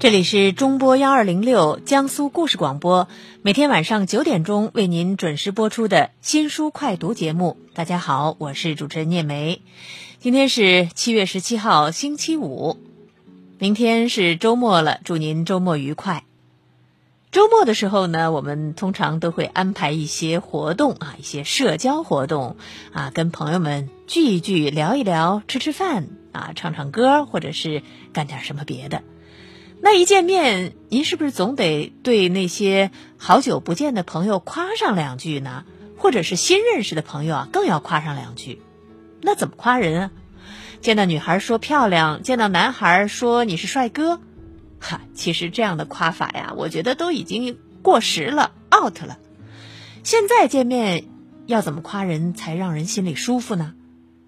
这里是中波幺二零六江苏故事广播，每天晚上九点钟为您准时播出的新书快读节目。大家好，我是主持人聂梅。今天是七月十七号，星期五，明天是周末了，祝您周末愉快。周末的时候呢，我们通常都会安排一些活动啊，一些社交活动啊，跟朋友们聚一聚，聊一聊，吃吃饭啊，唱唱歌，或者是干点什么别的。那一见面，您是不是总得对那些好久不见的朋友夸上两句呢？或者是新认识的朋友啊，更要夸上两句？那怎么夸人啊？见到女孩说漂亮，见到男孩说你是帅哥，哈，其实这样的夸法呀，我觉得都已经过时了，out 了。现在见面要怎么夸人才让人心里舒服呢？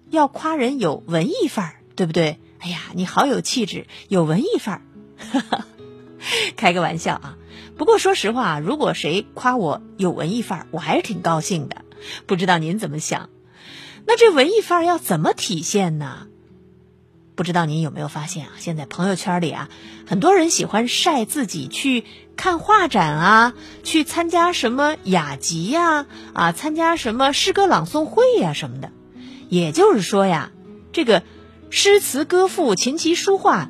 要夸人有文艺范儿，对不对？哎呀，你好有气质，有文艺范儿。开个玩笑啊！不过说实话，如果谁夸我有文艺范儿，我还是挺高兴的。不知道您怎么想？那这文艺范儿要怎么体现呢？不知道您有没有发现啊？现在朋友圈里啊，很多人喜欢晒自己去看画展啊，去参加什么雅集呀，啊，参加什么诗歌朗诵会呀什么的。也就是说呀，这个诗词歌赋、琴棋书画。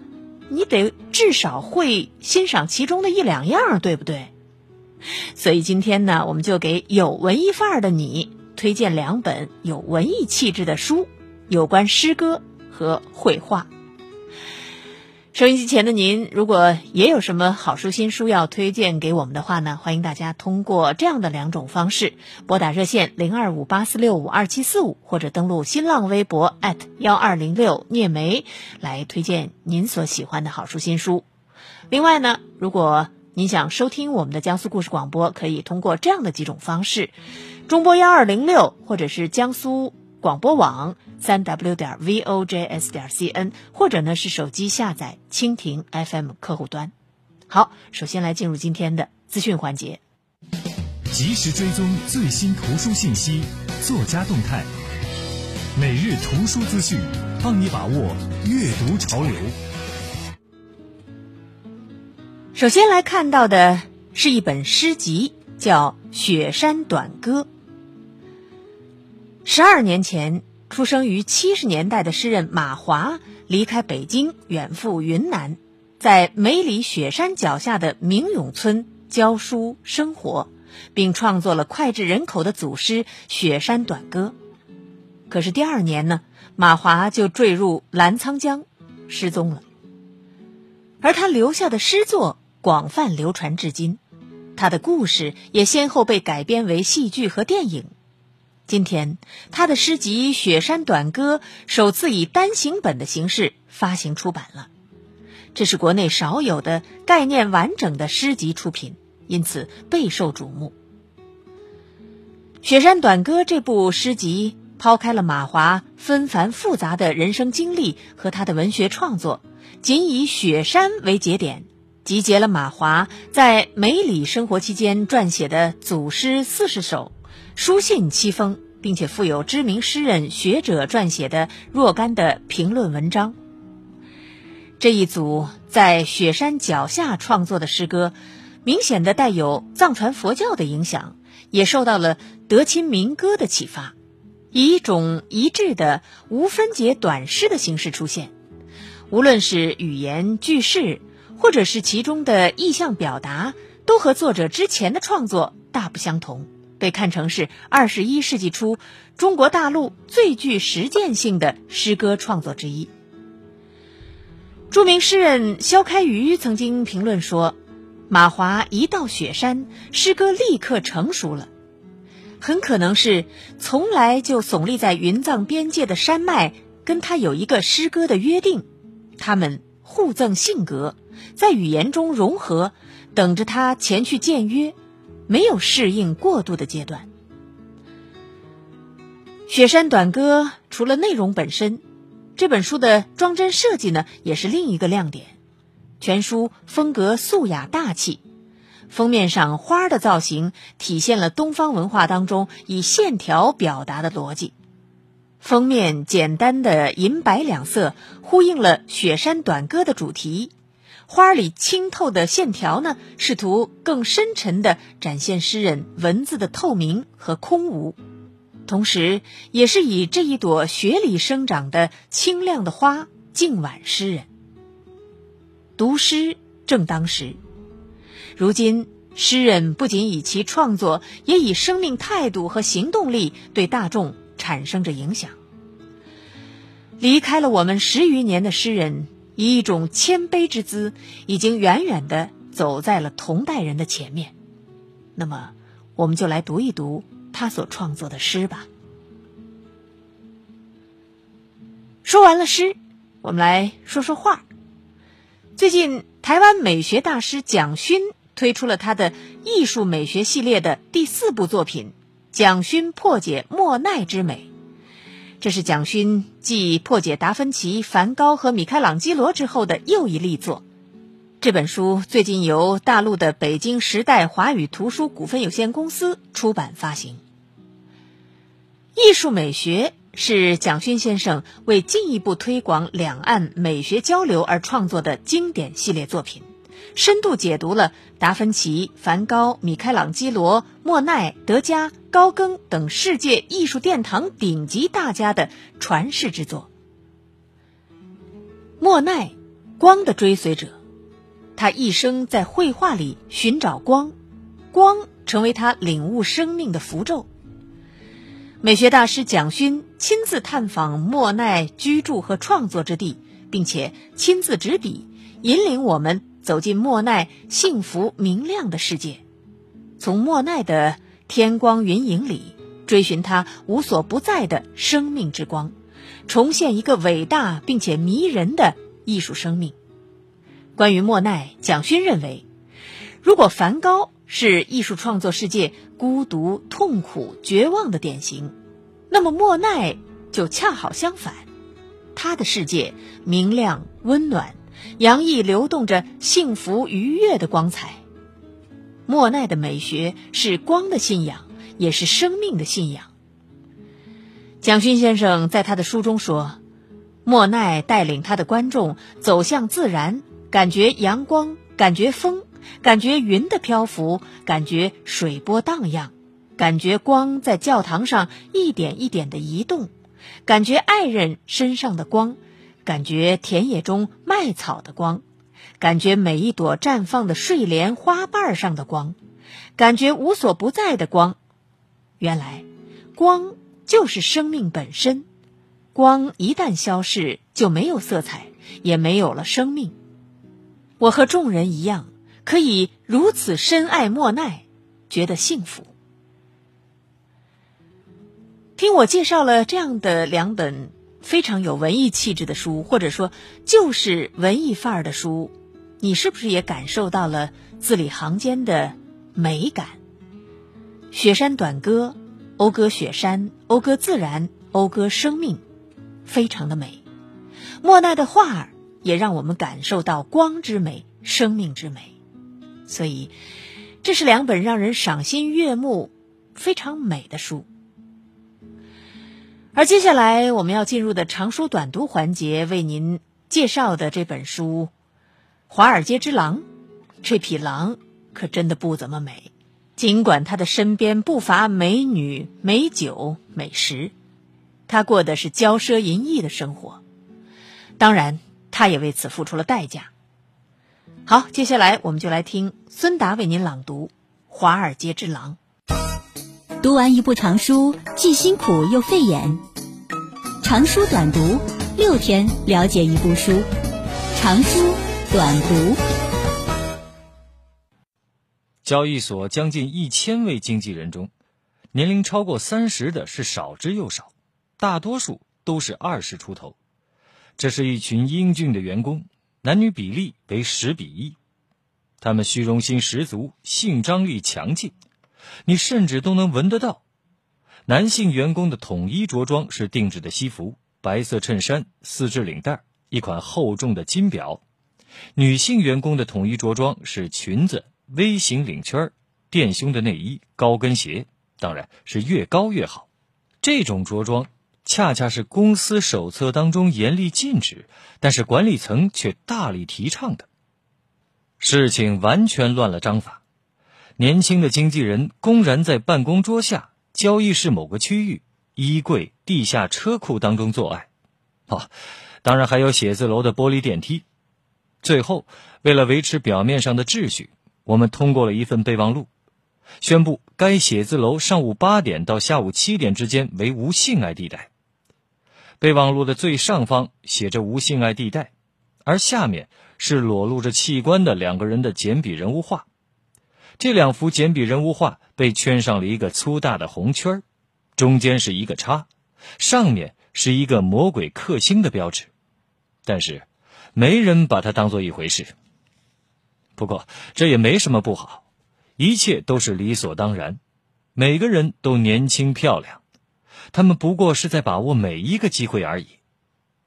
你得至少会欣赏其中的一两样，对不对？所以今天呢，我们就给有文艺范儿的你推荐两本有文艺气质的书，有关诗歌和绘画。收音机前的您，如果也有什么好书新书要推荐给我们的话呢，欢迎大家通过这样的两种方式：拨打热线零二五八四六五二七四五，或者登录新浪微博幺二零六聂梅来推荐您所喜欢的好书新书。另外呢，如果您想收听我们的江苏故事广播，可以通过这样的几种方式：中波幺二零六，或者是江苏。广播网三 w 点 vojs 点 cn，或者呢是手机下载蜻蜓 FM 客户端。好，首先来进入今天的资讯环节，及时追踪最新图书信息、作家动态，每日图书资讯，帮你把握阅读潮流。首先来看到的是一本诗集，叫《雪山短歌》。十二年前，出生于七十年代的诗人马华离开北京，远赴云南，在梅里雪山脚下的明永村教书生活，并创作了脍炙人口的组诗《雪山短歌》。可是第二年呢，马华就坠入澜沧江，失踪了。而他留下的诗作广泛流传至今，他的故事也先后被改编为戏剧和电影。今天，他的诗集《雪山短歌》首次以单行本的形式发行出版了，这是国内少有的概念完整的诗集出品，因此备受瞩目。《雪山短歌》这部诗集抛开了马华纷繁复杂的人生经历和他的文学创作，仅以雪山为节点，集结了马华在梅里生活期间撰写的组诗四十首。书信七封，并且附有知名诗人、学者撰写的若干的评论文章。这一组在雪山脚下创作的诗歌，明显的带有藏传佛教的影响，也受到了德钦民歌的启发，以一种一致的无分解短诗的形式出现。无论是语言句式，或者是其中的意象表达，都和作者之前的创作大不相同。被看成是二十一世纪初中国大陆最具实践性的诗歌创作之一。著名诗人萧开余曾经评论说：“马华一到雪山，诗歌立刻成熟了。很可能是从来就耸立在云藏边界的山脉跟他有一个诗歌的约定，他们互赠性格，在语言中融合，等着他前去见约。”没有适应过渡的阶段。《雪山短歌》除了内容本身，这本书的装帧设计呢，也是另一个亮点。全书风格素雅大气，封面上花的造型体现了东方文化当中以线条表达的逻辑。封面简单的银白两色，呼应了《雪山短歌》的主题。花里清透的线条呢，试图更深沉地展现诗人文字的透明和空无，同时也是以这一朵雪里生长的清亮的花敬挽诗人。读诗正当时，如今诗人不仅以其创作，也以生命态度和行动力对大众产生着影响。离开了我们十余年的诗人。以一种谦卑之姿，已经远远的走在了同代人的前面。那么，我们就来读一读他所创作的诗吧。说完了诗，我们来说说画。最近，台湾美学大师蒋勋推出了他的艺术美学系列的第四部作品《蒋勋破解莫奈之美》。这是蒋勋继破解达芬奇、梵高和米开朗基罗之后的又一力作。这本书最近由大陆的北京时代华语图书股份有限公司出版发行。艺术美学是蒋勋先生为进一步推广两岸美学交流而创作的经典系列作品。深度解读了达芬奇、梵高、米开朗基罗、莫奈、德加、高更等世界艺术殿堂顶级大家的传世之作。莫奈，光的追随者，他一生在绘画里寻找光，光成为他领悟生命的符咒。美学大师蒋勋亲自探访莫奈居住和创作之地，并且亲自执笔，引领我们。走进莫奈幸福明亮的世界，从莫奈的天光云影里追寻他无所不在的生命之光，重现一个伟大并且迷人的艺术生命。关于莫奈，蒋勋认为，如果梵高是艺术创作世界孤独、痛苦、绝望的典型，那么莫奈就恰好相反，他的世界明亮温暖。洋溢流动着幸福愉悦的光彩。莫奈的美学是光的信仰，也是生命的信仰。蒋勋先生在他的书中说，莫奈带领他的观众走向自然，感觉阳光，感觉风，感觉云的漂浮，感觉水波荡漾，感觉光在教堂上一点一点的移动，感觉爱人身上的光。感觉田野中麦草的光，感觉每一朵绽放的睡莲花瓣上的光，感觉无所不在的光。原来，光就是生命本身。光一旦消逝，就没有色彩，也没有了生命。我和众人一样，可以如此深爱莫奈，觉得幸福。听我介绍了这样的两本。非常有文艺气质的书，或者说就是文艺范儿的书，你是不是也感受到了字里行间的美感？雪山短歌，讴歌雪山，讴歌自然，讴歌生命，非常的美。莫奈的画儿也让我们感受到光之美，生命之美。所以，这是两本让人赏心悦目、非常美的书。而接下来我们要进入的长书短读环节，为您介绍的这本书《华尔街之狼》，这匹狼可真的不怎么美。尽管他的身边不乏美女、美酒、美食，他过的是骄奢淫逸的生活。当然，他也为此付出了代价。好，接下来我们就来听孙达为您朗读《华尔街之狼》。读完一部长书，既辛苦又费眼。长书短读，六天了解一部书。长书短读。交易所将近一千位经纪人中，年龄超过三十的是少之又少，大多数都是二十出头。这是一群英俊的员工，男女比例为十比一。他们虚荣心十足，性张力强劲。你甚至都能闻得到，男性员工的统一着装是定制的西服、白色衬衫、丝质领带、一款厚重的金表；女性员工的统一着装是裙子、V 型领圈、垫胸的内衣、高跟鞋，当然是越高越好。这种着装恰恰是公司手册当中严厉禁止，但是管理层却大力提倡的。事情完全乱了章法。年轻的经纪人公然在办公桌下、交易室某个区域、衣柜、地下车库当中做爱，哦，当然还有写字楼的玻璃电梯。最后，为了维持表面上的秩序，我们通过了一份备忘录，宣布该写字楼上午八点到下午七点之间为无性爱地带。备忘录的最上方写着“无性爱地带”，而下面是裸露着器官的两个人的简笔人物画。这两幅简笔人物画被圈上了一个粗大的红圈中间是一个叉，上面是一个魔鬼克星的标志。但是，没人把它当做一回事。不过，这也没什么不好，一切都是理所当然。每个人都年轻漂亮。他们不过是在把握每一个机会而已，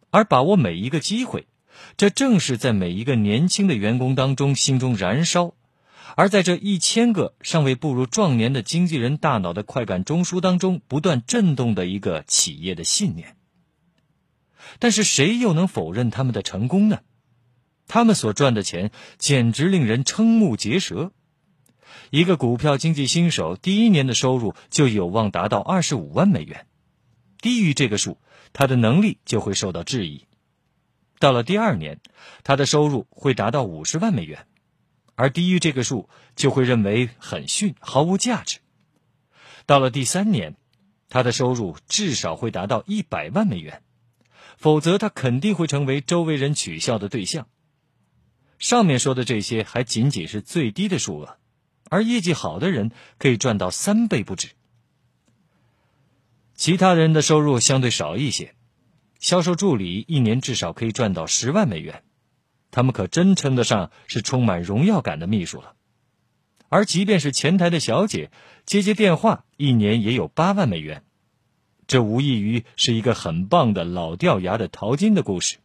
而把握每一个机会，这正是在每一个年轻的员工当中心中燃烧，而在这一千个尚未步入壮年的经纪人大脑的快感中枢当中不断震动的一个企业的信念。但是谁又能否认他们的成功呢？他们所赚的钱简直令人瞠目结舌。一个股票经纪新手第一年的收入就有望达到二十五万美元，低于这个数，他的能力就会受到质疑。到了第二年，他的收入会达到五十万美元，而低于这个数就会认为很逊，毫无价值。到了第三年，他的收入至少会达到一百万美元，否则他肯定会成为周围人取笑的对象。上面说的这些还仅仅是最低的数额。而业绩好的人可以赚到三倍不止，其他人的收入相对少一些。销售助理一年至少可以赚到十万美元，他们可真称得上是充满荣耀感的秘书了。而即便是前台的小姐接接电话，一年也有八万美元，这无异于是一个很棒的老掉牙的淘金的故事，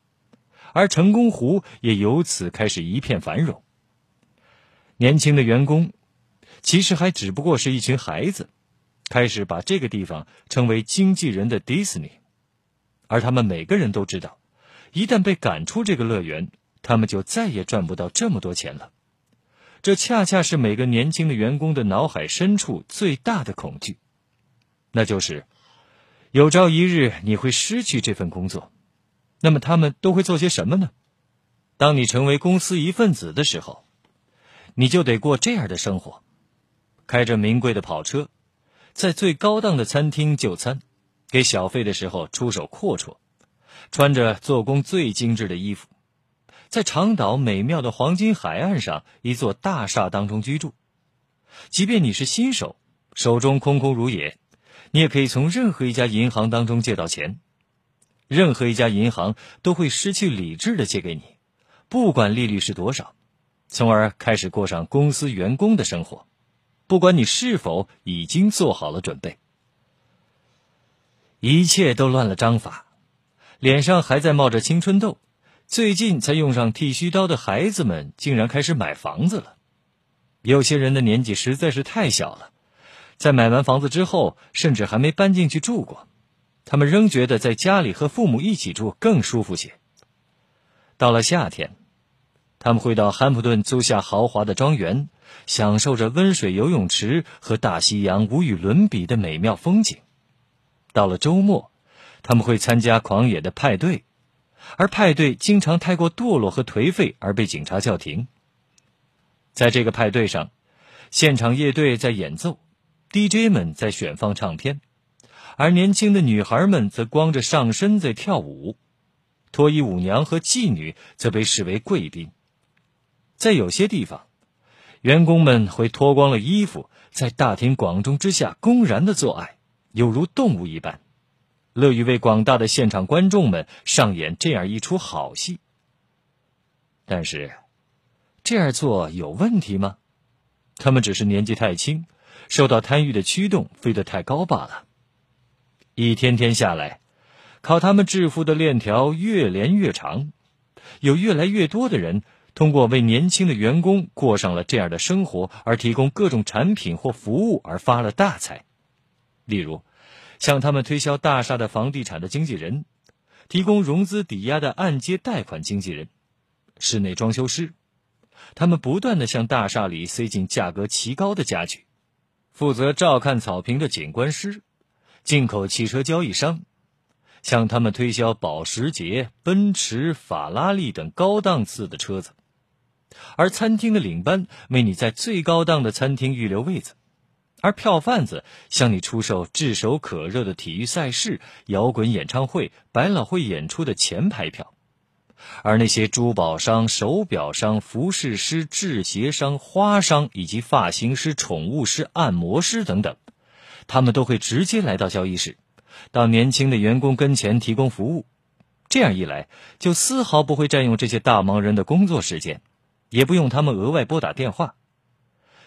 而成功湖也由此开始一片繁荣。年轻的员工。其实还只不过是一群孩子，开始把这个地方称为经纪人的迪士尼，而他们每个人都知道，一旦被赶出这个乐园，他们就再也赚不到这么多钱了。这恰恰是每个年轻的员工的脑海深处最大的恐惧，那就是有朝一日你会失去这份工作。那么他们都会做些什么呢？当你成为公司一份子的时候，你就得过这样的生活。开着名贵的跑车，在最高档的餐厅就餐，给小费的时候出手阔绰，穿着做工最精致的衣服，在长岛美妙的黄金海岸上一座大厦当中居住。即便你是新手，手中空空如也，你也可以从任何一家银行当中借到钱，任何一家银行都会失去理智的借给你，不管利率是多少，从而开始过上公司员工的生活。不管你是否已经做好了准备，一切都乱了章法。脸上还在冒着青春痘，最近才用上剃须刀的孩子们竟然开始买房子了。有些人的年纪实在是太小了，在买完房子之后，甚至还没搬进去住过，他们仍觉得在家里和父母一起住更舒服些。到了夏天。他们会到汉普顿租下豪华的庄园，享受着温水游泳池和大西洋无与伦比的美妙风景。到了周末，他们会参加狂野的派对，而派对经常太过堕落和颓废而被警察叫停。在这个派对上，现场乐队在演奏，DJ 们在选放唱片，而年轻的女孩们则光着上身在跳舞，脱衣舞娘和妓女则被视为贵宾。在有些地方，员工们会脱光了衣服，在大庭广众之下公然的做爱，犹如动物一般，乐于为广大的现场观众们上演这样一出好戏。但是，这样做有问题吗？他们只是年纪太轻，受到贪欲的驱动，飞得太高罢了。一天天下来，靠他们致富的链条越连越长，有越来越多的人。通过为年轻的员工过上了这样的生活而提供各种产品或服务而发了大财，例如，向他们推销大厦的房地产的经纪人，提供融资抵押的按揭贷款经纪人，室内装修师，他们不断的向大厦里塞进价格奇高的家具，负责照看草坪的景观师，进口汽车交易商，向他们推销保时捷、奔驰、法拉利等高档次的车子，而餐厅的领班为你在最高档的餐厅预留位子，而票贩子向你出售炙手可热的体育赛事、摇滚演唱会、百老汇演出的前排票。而那些珠宝商、手表商、服饰师、制鞋商、花商以及发型师、宠物师、按摩师等等，他们都会直接来到交易室，到年轻的员工跟前提供服务。这样一来，就丝毫不会占用这些大忙人的工作时间，也不用他们额外拨打电话。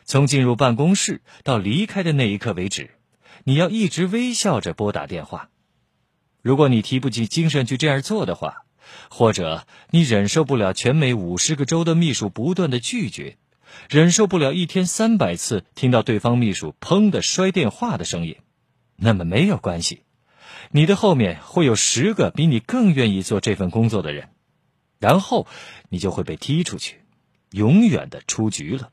从进入办公室到离开的那一刻为止，你要一直微笑着拨打电话。如果你提不起精神去这样做的话，或者你忍受不了全美五十个州的秘书不断的拒绝，忍受不了一天三百次听到对方秘书砰的摔电话的声音，那么没有关系，你的后面会有十个比你更愿意做这份工作的人，然后你就会被踢出去，永远的出局了。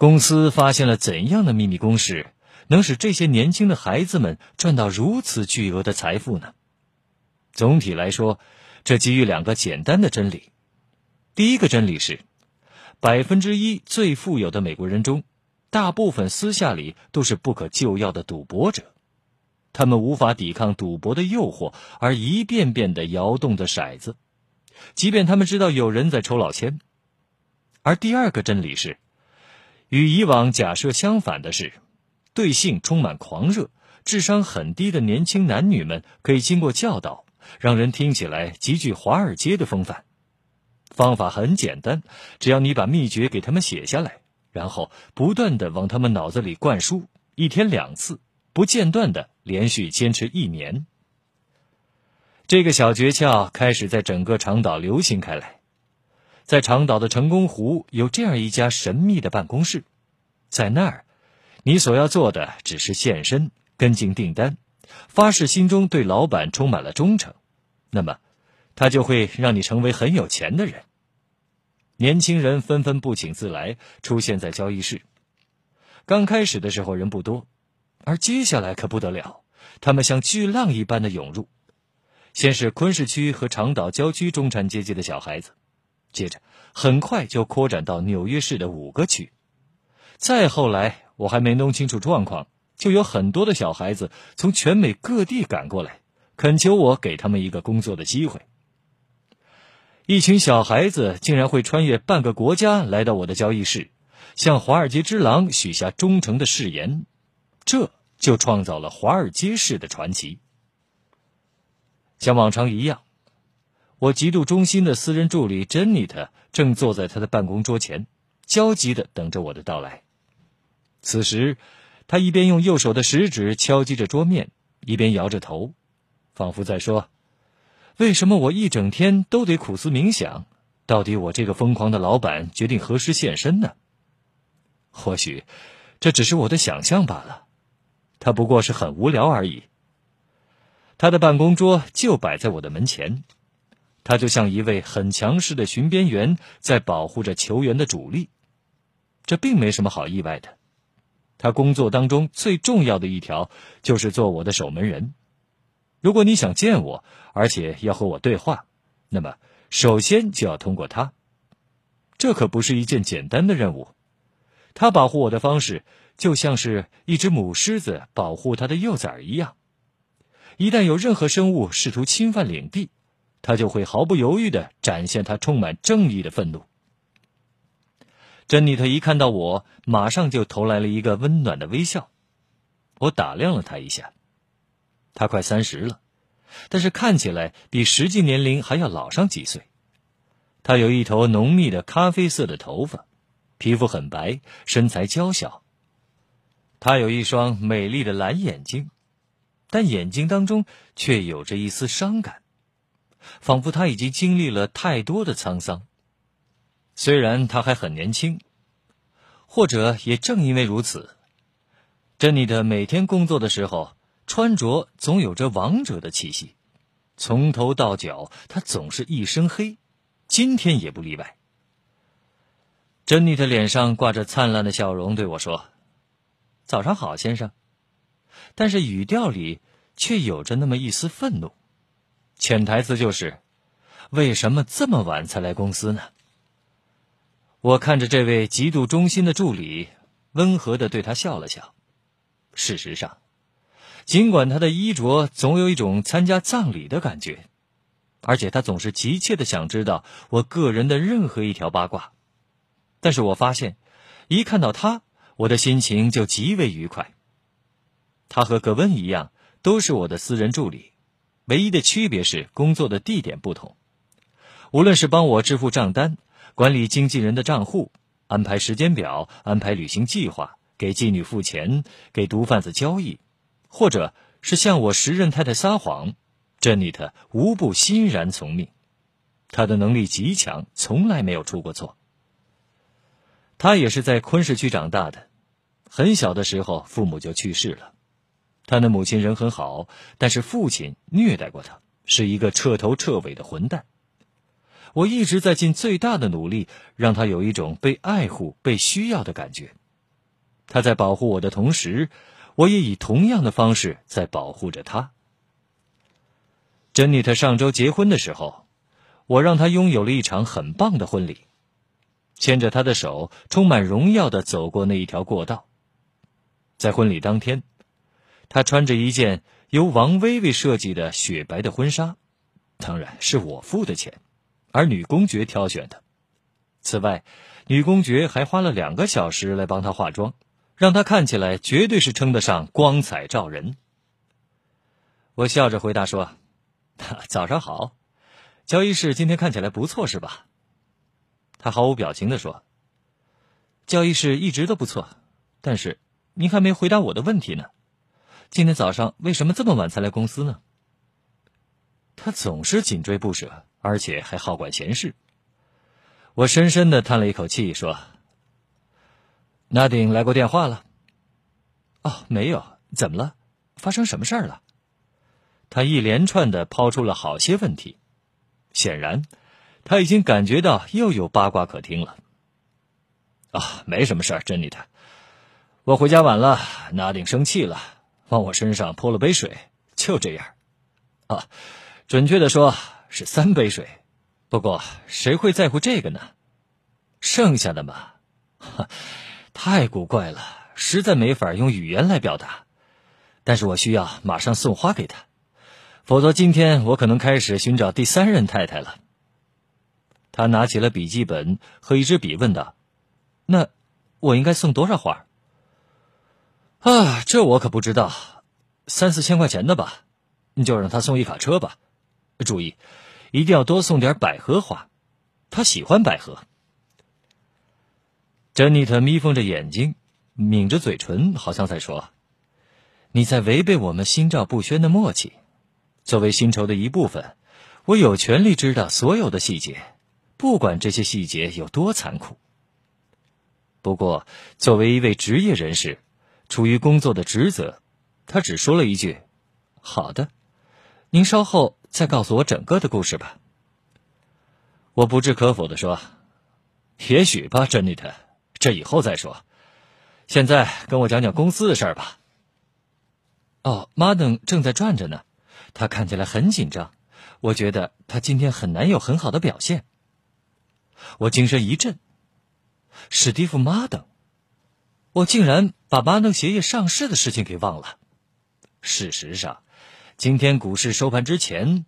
公司发现了怎样的秘密公式，能使这些年轻的孩子们赚到如此巨额的财富呢？总体来说，这基于两个简单的真理。第一个真理是，百分之一最富有的美国人中，大部分私下里都是不可救药的赌博者，他们无法抵抗赌博的诱惑，而一遍遍的摇动着骰子，即便他们知道有人在抽老千。而第二个真理是，与以往假设相反的是，对性充满狂热、智商很低的年轻男女们可以经过教导。让人听起来极具华尔街的风范。方法很简单，只要你把秘诀给他们写下来，然后不断的往他们脑子里灌输，一天两次，不间断的连续坚持一年。这个小诀窍开始在整个长岛流行开来。在长岛的成功湖有这样一家神秘的办公室，在那儿，你所要做的只是现身，跟进订单。发誓心中对老板充满了忠诚，那么，他就会让你成为很有钱的人。年轻人纷纷不请自来，出现在交易室。刚开始的时候人不多，而接下来可不得了，他们像巨浪一般的涌入。先是昆士区和长岛郊区中产阶级的小孩子，接着很快就扩展到纽约市的五个区，再后来，我还没弄清楚状况。就有很多的小孩子从全美各地赶过来，恳求我给他们一个工作的机会。一群小孩子竟然会穿越半个国家来到我的交易室，向华尔街之狼许下忠诚的誓言，这就创造了华尔街式的传奇。像往常一样，我极度忠心的私人助理珍妮特正坐在他的办公桌前，焦急的等着我的到来。此时。他一边用右手的食指敲击着桌面，一边摇着头，仿佛在说：“为什么我一整天都得苦思冥想？到底我这个疯狂的老板决定何时现身呢？或许，这只是我的想象罢了。他不过是很无聊而已。”他的办公桌就摆在我的门前，他就像一位很强势的巡边员，在保护着球员的主力。这并没什么好意外的。他工作当中最重要的一条就是做我的守门人。如果你想见我，而且要和我对话，那么首先就要通过他。这可不是一件简单的任务。他保护我的方式就像是一只母狮子保护它的幼崽一样。一旦有任何生物试图侵犯领地，他就会毫不犹豫地展现他充满正义的愤怒。珍妮特一看到我，马上就投来了一个温暖的微笑。我打量了他一下，他快三十了，但是看起来比实际年龄还要老上几岁。他有一头浓密的咖啡色的头发，皮肤很白，身材娇小。他有一双美丽的蓝眼睛，但眼睛当中却有着一丝伤感，仿佛他已经经历了太多的沧桑。虽然他还很年轻，或者也正因为如此，珍妮的每天工作的时候穿着总有着王者的气息，从头到脚他总是一身黑，今天也不例外。珍妮的脸上挂着灿烂的笑容，对我说：“早上好，先生。”但是语调里却有着那么一丝愤怒，潜台词就是：“为什么这么晚才来公司呢？”我看着这位极度忠心的助理，温和的对他笑了笑。事实上，尽管他的衣着总有一种参加葬礼的感觉，而且他总是急切的想知道我个人的任何一条八卦，但是我发现，一看到他，我的心情就极为愉快。他和格温一样，都是我的私人助理，唯一的区别是工作的地点不同。无论是帮我支付账单、管理经纪人的账户、安排时间表、安排旅行计划。给妓女付钱，给毒贩子交易，或者是向我时任太太撒谎，珍妮特无不欣然从命。她的能力极强，从来没有出过错。她也是在昆士区长大的，很小的时候父母就去世了。她的母亲人很好，但是父亲虐待过她，是一个彻头彻尾的混蛋。我一直在尽最大的努力，让她有一种被爱护、被需要的感觉。他在保护我的同时，我也以同样的方式在保护着他。珍妮特上周结婚的时候，我让她拥有了一场很棒的婚礼，牵着她的手，充满荣耀的走过那一条过道。在婚礼当天，她穿着一件由王薇薇设计的雪白的婚纱，当然是我付的钱，而女公爵挑选的。此外，女公爵还花了两个小时来帮她化妆。让她看起来绝对是称得上光彩照人。我笑着回答说：“早上好，交易室今天看起来不错，是吧？”他毫无表情的说：“交易室一直都不错，但是您还没回答我的问题呢。今天早上为什么这么晚才来公司呢？”他总是紧追不舍，而且还好管闲事。我深深的叹了一口气说。纳丁来过电话了。哦，没有，怎么了？发生什么事儿了？他一连串的抛出了好些问题，显然他已经感觉到又有八卦可听了。啊，没什么事儿，珍妮特。我回家晚了，纳丁生气了，往我身上泼了杯水，就这样。啊，准确的说是三杯水。不过谁会在乎这个呢？剩下的嘛，哈。太古怪了，实在没法用语言来表达。但是我需要马上送花给他，否则今天我可能开始寻找第三任太太了。他拿起了笔记本和一支笔，问道：“那我应该送多少花？”啊，这我可不知道，三四千块钱的吧。你就让他送一卡车吧。注意，一定要多送点百合花，他喜欢百合。珍妮特眯缝着眼睛，抿着嘴唇，好像在说：“你在违背我们心照不宣的默契。作为薪酬的一部分，我有权利知道所有的细节，不管这些细节有多残酷。不过，作为一位职业人士，出于工作的职责，他只说了一句：‘好的，您稍后再告诉我整个的故事吧。’我不置可否的说：‘也许吧，珍妮特。’这以后再说，现在跟我讲讲公司的事儿吧。哦，马登正在转着呢，他看起来很紧张，我觉得他今天很难有很好的表现。我精神一振，史蒂夫·马登，我竟然把马登鞋业上市的事情给忘了。事实上，今天股市收盘之前，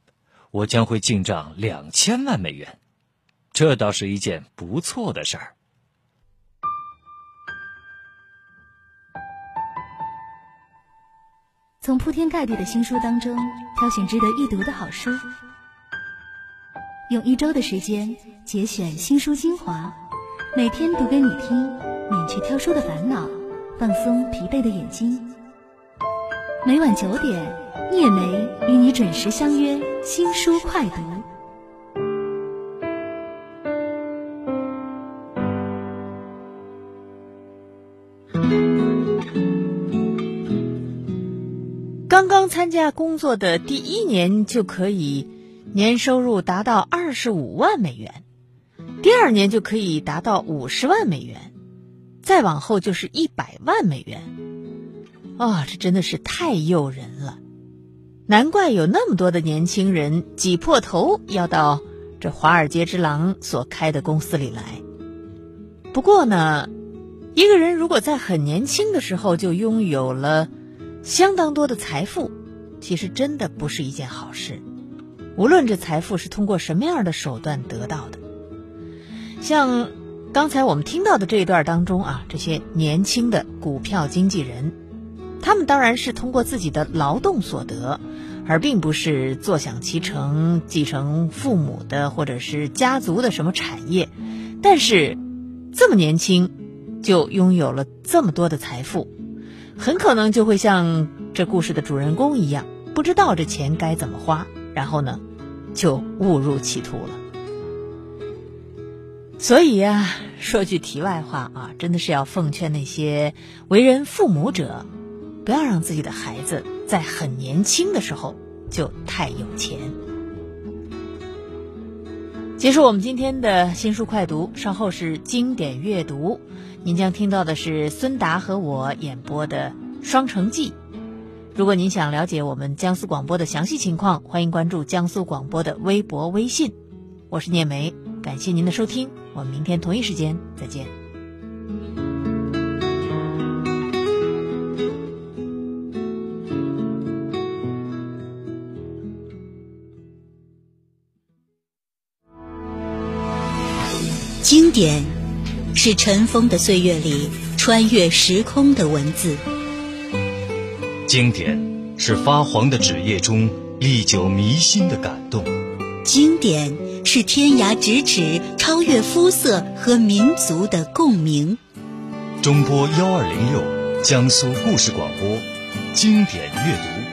我将会进账两千万美元，这倒是一件不错的事儿。从铺天盖地的新书当中挑选值得一读的好书，用一周的时间节选新书精华，每天读给你听，免去挑书的烦恼，放松疲惫的眼睛。每晚九点，叶梅与你准时相约新书快读。刚刚参加工作的第一年就可以年收入达到二十五万美元，第二年就可以达到五十万美元，再往后就是一百万美元。啊，这真的是太诱人了，难怪有那么多的年轻人挤破头要到这华尔街之狼所开的公司里来。不过呢，一个人如果在很年轻的时候就拥有了相当多的财富，其实真的不是一件好事。无论这财富是通过什么样的手段得到的，像刚才我们听到的这一段当中啊，这些年轻的股票经纪人。他们当然是通过自己的劳动所得，而并不是坐享其成、继承父母的或者是家族的什么产业。但是，这么年轻就拥有了这么多的财富，很可能就会像这故事的主人公一样，不知道这钱该怎么花，然后呢，就误入歧途了。所以呀，说句题外话啊，真的是要奉劝那些为人父母者。不要让自己的孩子在很年轻的时候就太有钱。结束我们今天的新书快读，稍后是经典阅读，您将听到的是孙达和我演播的《双城记》。如果您想了解我们江苏广播的详细情况，欢迎关注江苏广播的微博、微信。我是聂梅，感谢您的收听，我们明天同一时间再见。典，是尘封的岁月里穿越时空的文字；经典，是发黄的纸页中历久弥新的感动；经典，是天涯咫尺超越肤色和民族的共鸣。中波幺二零六，江苏故事广播，经典阅读。